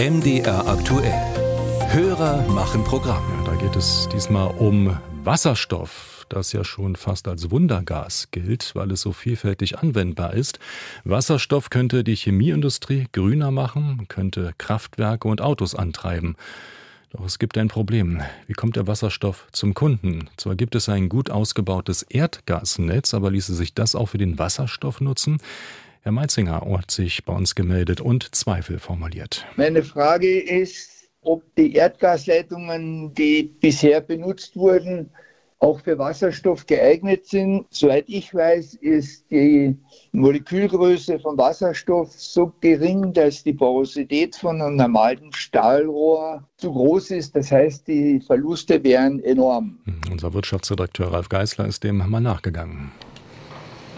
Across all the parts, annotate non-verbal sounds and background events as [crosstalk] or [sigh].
MDR aktuell. Hörer machen Programm. Ja, da geht es diesmal um Wasserstoff, das ja schon fast als Wundergas gilt, weil es so vielfältig anwendbar ist. Wasserstoff könnte die Chemieindustrie grüner machen, könnte Kraftwerke und Autos antreiben. Doch es gibt ein Problem. Wie kommt der Wasserstoff zum Kunden? Zwar gibt es ein gut ausgebautes Erdgasnetz, aber ließe sich das auch für den Wasserstoff nutzen? Herr Meitzinger hat sich bei uns gemeldet und Zweifel formuliert. Meine Frage ist, ob die Erdgasleitungen, die bisher benutzt wurden, auch für Wasserstoff geeignet sind. Soweit ich weiß, ist die Molekülgröße von Wasserstoff so gering, dass die Porosität von einem normalen Stahlrohr zu groß ist. Das heißt, die Verluste wären enorm. Unser Wirtschaftsredakteur Ralf Geißler ist dem mal nachgegangen.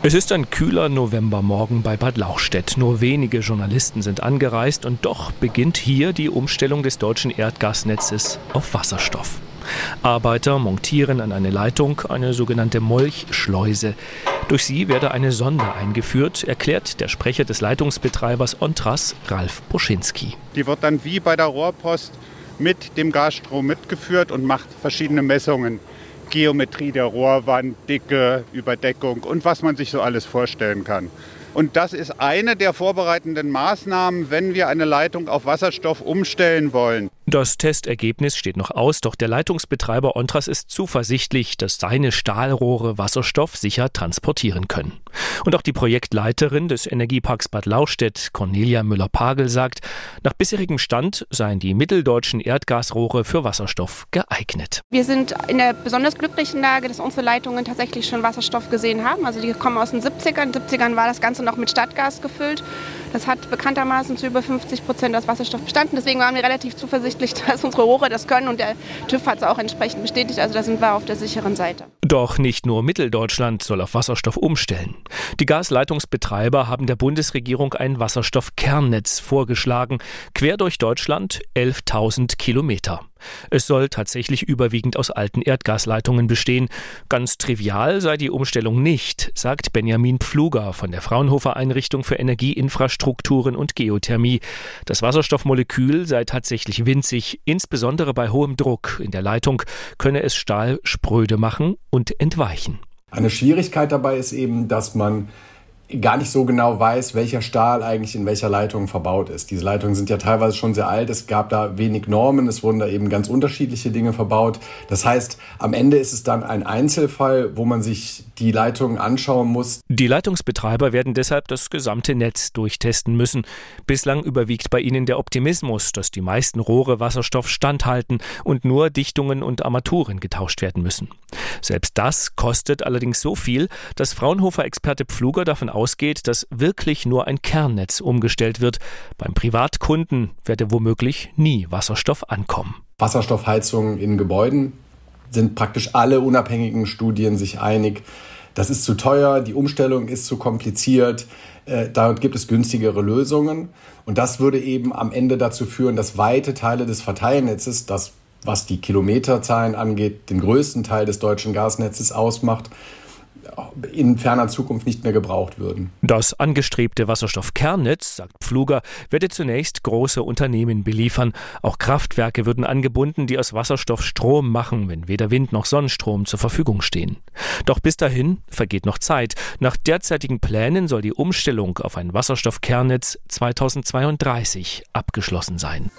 Es ist ein kühler Novembermorgen bei Bad Lauchstädt. Nur wenige Journalisten sind angereist und doch beginnt hier die Umstellung des deutschen Erdgasnetzes auf Wasserstoff. Arbeiter montieren an eine Leitung eine sogenannte Molchschleuse. Durch sie werde eine Sonde eingeführt, erklärt der Sprecher des Leitungsbetreibers Ontras, Ralf Boschinski. Die wird dann wie bei der Rohrpost mit dem Gasstrom mitgeführt und macht verschiedene Messungen. Geometrie der Rohrwand, Dicke, Überdeckung und was man sich so alles vorstellen kann. Und das ist eine der vorbereitenden Maßnahmen, wenn wir eine Leitung auf Wasserstoff umstellen wollen. Das Testergebnis steht noch aus, doch der Leitungsbetreiber Ontras ist zuversichtlich, dass seine Stahlrohre Wasserstoff sicher transportieren können. Und auch die Projektleiterin des Energieparks Bad Lauchstädt, Cornelia Müller-Pagel, sagt, nach bisherigem Stand seien die mitteldeutschen Erdgasrohre für Wasserstoff geeignet. Wir sind in der besonders glücklichen Lage, dass unsere Leitungen tatsächlich schon Wasserstoff gesehen haben. Also die kommen aus den 70ern. In den 70ern war das Ganze noch mit Stadtgas gefüllt. Das hat bekanntermaßen zu über 50 Prozent aus Wasserstoff bestanden. Deswegen waren wir relativ zuversichtlich, [laughs] dass unsere Rohre das können und der TÜV hat es auch entsprechend bestätigt. Also da sind wir auf der sicheren Seite. Doch nicht nur Mitteldeutschland soll auf Wasserstoff umstellen. Die Gasleitungsbetreiber haben der Bundesregierung ein Wasserstoffkernnetz vorgeschlagen, quer durch Deutschland 11.000 Kilometer. Es soll tatsächlich überwiegend aus alten Erdgasleitungen bestehen. Ganz trivial sei die Umstellung nicht, sagt Benjamin Pfluger von der Fraunhofer Einrichtung für Energieinfrastrukturen und Geothermie. Das Wasserstoffmolekül sei tatsächlich winzig, insbesondere bei hohem Druck in der Leitung könne es Stahl spröde machen und entweichen. Eine Schwierigkeit dabei ist eben, dass man gar nicht so genau weiß, welcher Stahl eigentlich in welcher Leitung verbaut ist. Diese Leitungen sind ja teilweise schon sehr alt. Es gab da wenig Normen. Es wurden da eben ganz unterschiedliche Dinge verbaut. Das heißt, am Ende ist es dann ein Einzelfall, wo man sich die Leitungen anschauen muss. Die Leitungsbetreiber werden deshalb das gesamte Netz durchtesten müssen. Bislang überwiegt bei ihnen der Optimismus, dass die meisten Rohre Wasserstoff standhalten und nur Dichtungen und Armaturen getauscht werden müssen. Selbst das kostet allerdings so viel, dass Fraunhofer-Experte Pfluger davon ausgeht, dass wirklich nur ein Kernnetz umgestellt wird. Beim Privatkunden werde womöglich nie Wasserstoff ankommen. Wasserstoffheizungen in Gebäuden sind praktisch alle unabhängigen Studien sich einig. Das ist zu teuer, die Umstellung ist zu kompliziert, äh, da gibt es günstigere Lösungen. Und das würde eben am Ende dazu führen, dass weite Teile des Verteilnetzes, das was die Kilometerzahlen angeht, den größten Teil des deutschen Gasnetzes ausmacht, in ferner Zukunft nicht mehr gebraucht würden. Das angestrebte Wasserstoffkernnetz, sagt Pfluger, werde zunächst große Unternehmen beliefern. Auch Kraftwerke würden angebunden, die aus Wasserstoff Strom machen, wenn weder Wind noch Sonnenstrom zur Verfügung stehen. Doch bis dahin vergeht noch Zeit. Nach derzeitigen Plänen soll die Umstellung auf ein Wasserstoffkernnetz 2032 abgeschlossen sein.